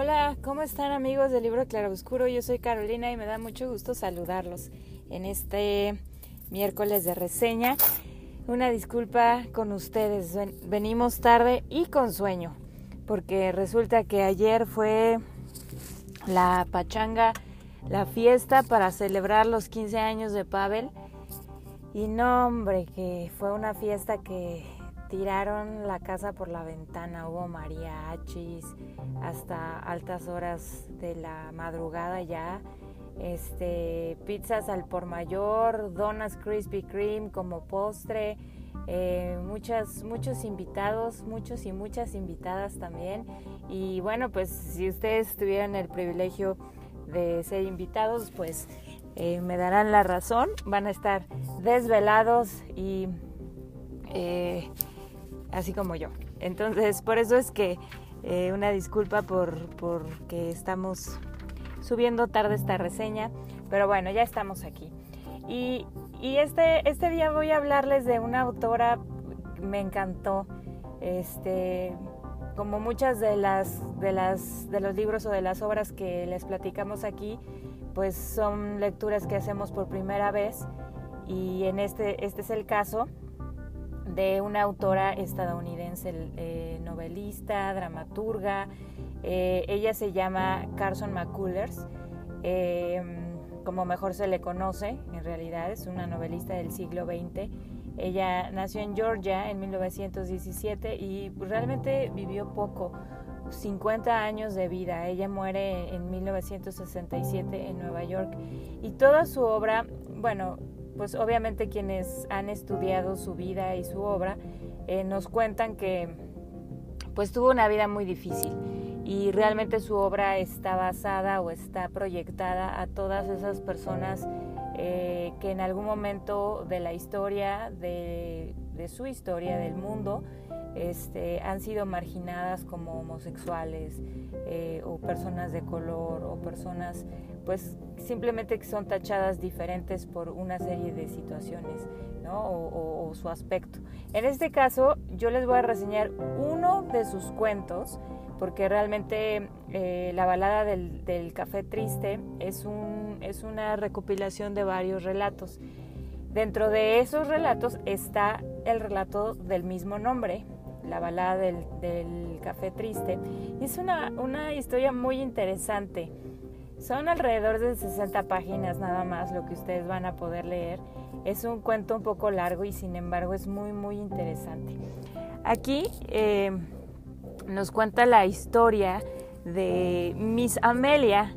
Hola, ¿cómo están amigos del libro Claroscuro? Yo soy Carolina y me da mucho gusto saludarlos en este miércoles de reseña. Una disculpa con ustedes, venimos tarde y con sueño, porque resulta que ayer fue la pachanga, la fiesta para celebrar los 15 años de Pavel. Y no, hombre, que fue una fiesta que tiraron la casa por la ventana, hubo mariachis hasta altas horas de la madrugada ya, este, pizzas al por mayor, donas Krispy Kreme como postre, eh, muchas, muchos invitados, muchos y muchas invitadas también. Y bueno, pues si ustedes tuvieran el privilegio de ser invitados, pues eh, me darán la razón, van a estar desvelados y eh, así como yo. Entonces, por eso es que eh, una disculpa por, que estamos subiendo tarde esta reseña, pero bueno, ya estamos aquí. Y, este, este día voy a hablarles de una autora me encantó, este, como muchas de las, de las de los libros o de las obras que les platicamos aquí, pues son lecturas que hacemos por primera vez y en este, este es el caso de una autora estadounidense, eh, novelista, dramaturga. Eh, ella se llama Carson McCullers, eh, como mejor se le conoce, en realidad es una novelista del siglo XX. Ella nació en Georgia en 1917 y realmente vivió poco, 50 años de vida. Ella muere en 1967 en Nueva York y toda su obra, bueno, pues obviamente quienes han estudiado su vida y su obra eh, nos cuentan que pues tuvo una vida muy difícil y realmente su obra está basada o está proyectada a todas esas personas eh, que en algún momento de la historia, de, su historia, del mundo, este, han sido marginadas como homosexuales eh, o personas de color o personas pues simplemente son tachadas diferentes por una serie de situaciones o, su aspecto. En este caso yo les voy a reseñar uno de sus cuentos porque realmente eh, la balada del, café triste es, un, es una recopilación de varios relatos. Dentro de esos relatos está el relato del mismo nombre, la balada del, café triste. Es una historia muy interesante son alrededor de 60 páginas nada más lo que ustedes van a poder leer. Es un cuento un poco largo y sin embargo es muy muy interesante. Aquí eh, nos cuenta la historia de Miss Amelia,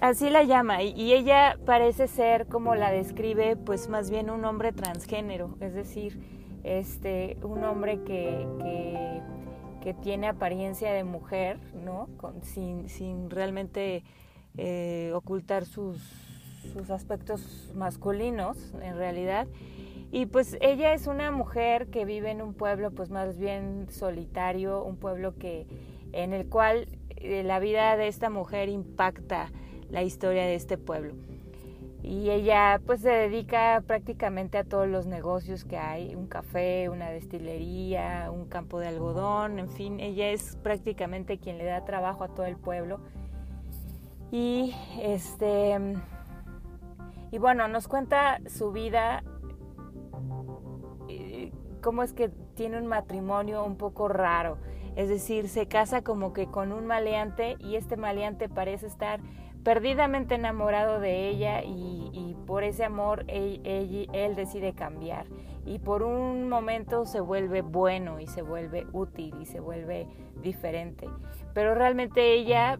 así la llama, y ella parece ser como la describe, pues más bien un hombre transgénero, es decir, este, un hombre que, que que tiene apariencia de mujer, ¿no? sin, sin realmente eh, ocultar sus, sus aspectos masculinos, en realidad. Y pues ella es una mujer que vive en un pueblo pues más bien solitario, un pueblo que en el cual eh, la vida de esta mujer impacta la historia de este pueblo y ella pues se dedica prácticamente a todos los negocios que hay, un café, una destilería, un campo de algodón, en fin, ella es prácticamente quien le da trabajo a todo el pueblo. Y este y bueno, nos cuenta su vida eh, cómo es que tiene un matrimonio un poco raro, es decir, se casa como que con un maleante y este maleante parece estar perdidamente enamorado de ella y, por ese amor él, decide cambiar y por un momento se vuelve bueno y se vuelve útil y se vuelve diferente. Pero realmente ella,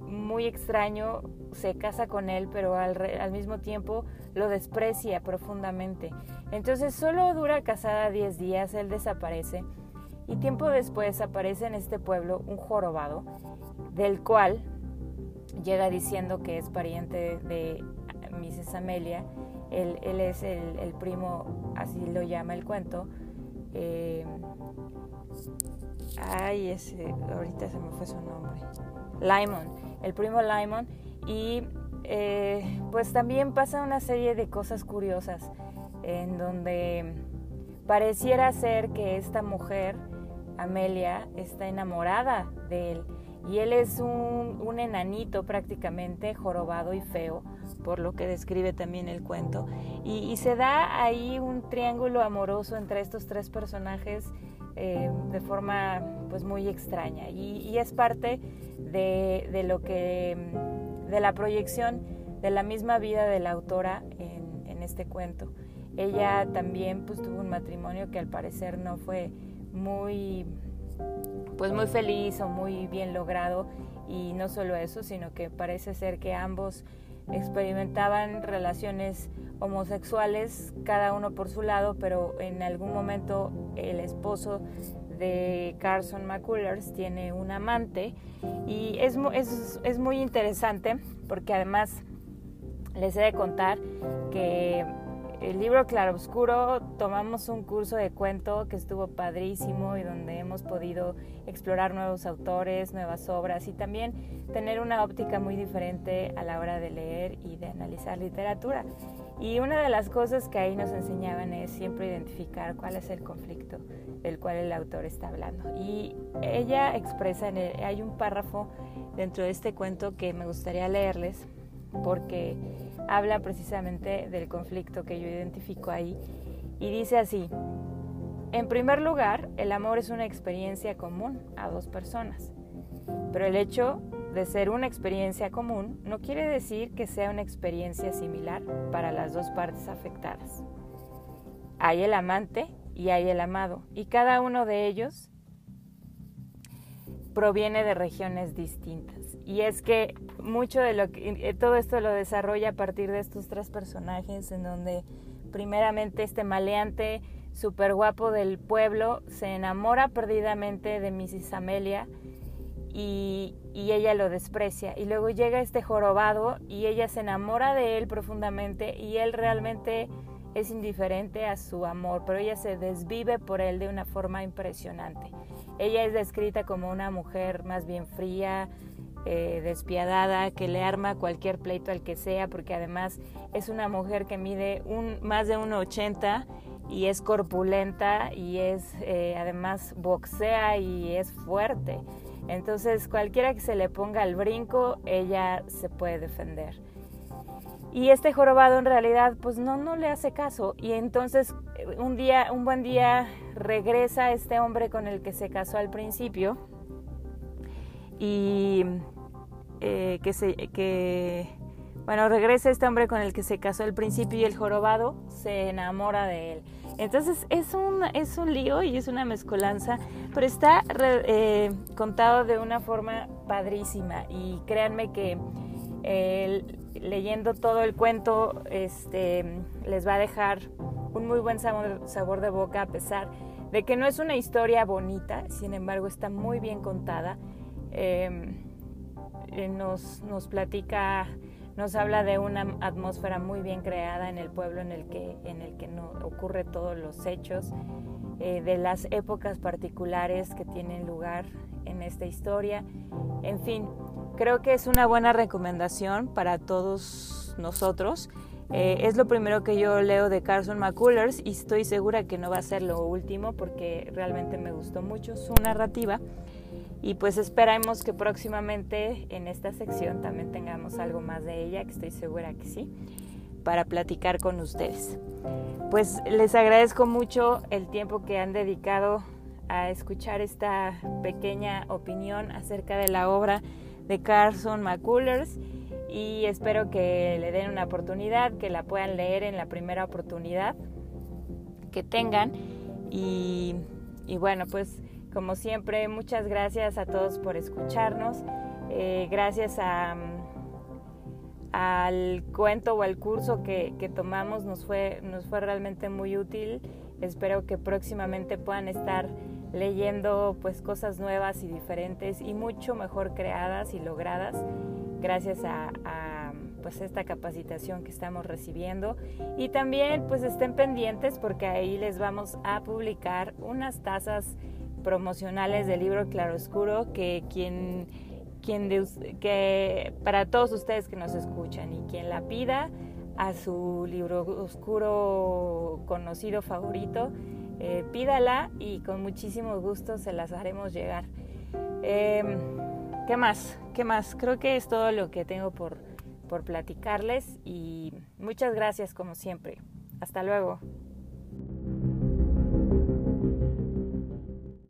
muy extraño, se casa con él, pero al, al mismo tiempo lo desprecia profundamente. Entonces solo dura casada 10 días, él desaparece y tiempo después aparece en este pueblo un jorobado del cual llega diciendo que es pariente de Mrs. Amelia. Él, es el, primo, así lo llama el cuento. Eh, ay, ese, ahorita se me fue su nombre. Lyman, el primo Lyman. Y eh, pues también pasa una serie de cosas curiosas en donde pareciera ser que esta mujer, Amelia, está enamorada de él y él es un, enanito prácticamente, jorobado y feo, por lo que describe también el cuento. Y, se da ahí un triángulo amoroso entre estos tres personajes eh, de forma pues muy extraña. Y, es parte de, de, lo que, de la proyección de la misma vida de la autora en, en este cuento. Ella también pues tuvo un matrimonio que al parecer no fue muy pues muy feliz o muy bien logrado. Y no solo eso, sino que parece ser que ambos experimentaban relaciones homosexuales, cada uno por su lado, pero en algún momento el esposo de Carson McCullers tiene un amante. Y es, es, es muy interesante porque además les he de contar que el libro Claroscuro tomamos un curso de cuento que estuvo padrísimo y donde hemos podido explorar nuevos autores, nuevas obras y también tener una óptica muy diferente a la hora de leer y de analizar literatura. Y una de las cosas que ahí nos enseñaban es siempre identificar cuál es el conflicto del cual el autor está hablando. Y ella expresa, en hay un párrafo dentro de este cuento que me gustaría leerles porque habla precisamente del conflicto que yo identifico ahí y dice así, en primer lugar, el amor es una experiencia común a dos personas, pero el hecho de ser una experiencia común no quiere decir que sea una experiencia similar para las dos partes afectadas. Hay el amante y hay el amado, y cada uno de ellos proviene de regiones distintas. Y es que mucho de lo que eh, todo esto lo desarrolla a partir de estos tres personajes en donde primeramente este maleante súper guapo del pueblo se enamora perdidamente de Mrs. Amelia y, y, ella lo desprecia. Y luego llega este jorobado y ella se enamora de él profundamente y él realmente es indiferente a su amor, pero ella se desvive por él de una forma impresionante. Ella es descrita como una mujer más bien fría, eh, despiadada, que le arma cualquier pleito al que sea, porque además es una mujer que mide un, más de 1,80 y es corpulenta y es eh, además boxea y es fuerte. Entonces cualquiera que se le ponga al brinco, ella se puede defender. Y este jorobado en realidad pues no, no le hace caso y entonces un día, un buen día regresa este hombre con el que se casó al principio y eh, que se que bueno regresa este hombre con el que se casó al principio y el jorobado se enamora de él. Entonces es un, es un lío y es una mezcolanza, pero está eh, contado de una forma padrísima y créanme que leyendo todo el cuento este, les va a dejar un muy buen sabor, de boca a pesar de que no es una historia bonita, sin embargo está muy bien contada. Em, eh, nos, nos platica, nos habla de una atmósfera muy bien creada en el pueblo en el que, en el que no, ocurre todos los hechos, eh, de las épocas particulares que tienen lugar en esta historia. En fin, creo que es una buena recomendación para todos nosotros. Eh, es lo primero que yo leo de Carson McCullers y estoy segura que no va a ser lo último porque realmente me gustó mucho su narrativa. Y pues esperamos que próximamente en esta sección también tengamos algo más de ella, que estoy segura que sí, para platicar con ustedes. Pues les agradezco mucho el tiempo que han dedicado a escuchar esta pequeña opinión acerca de la obra de Carson McCullers y espero que le den una oportunidad, que la puedan leer en la primera oportunidad que tengan y, y bueno, pues como siempre, muchas gracias a todos por escucharnos. Eh, gracias a, al cuento o al curso que, tomamos nos fue, nos fue realmente muy útil. Espero que próximamente puedan estar leyendo pues cosas nuevas y diferentes y mucho mejor creadas y logradas gracias a, a, pues esta capacitación que estamos recibiendo y también pues estén pendientes porque ahí les vamos a publicar unas tazas promocionales del libro Claroscuro que quien, quien que para todos ustedes que nos escuchan y quien la pida a su libro oscuro conocido favorito, eh, pídala y con muchísimo gusto se las haremos llegar. Em, ¿qué más? ¿Qué más? Creo que es todo lo que tengo por, por platicarles y muchas gracias como siempre. Hasta luego.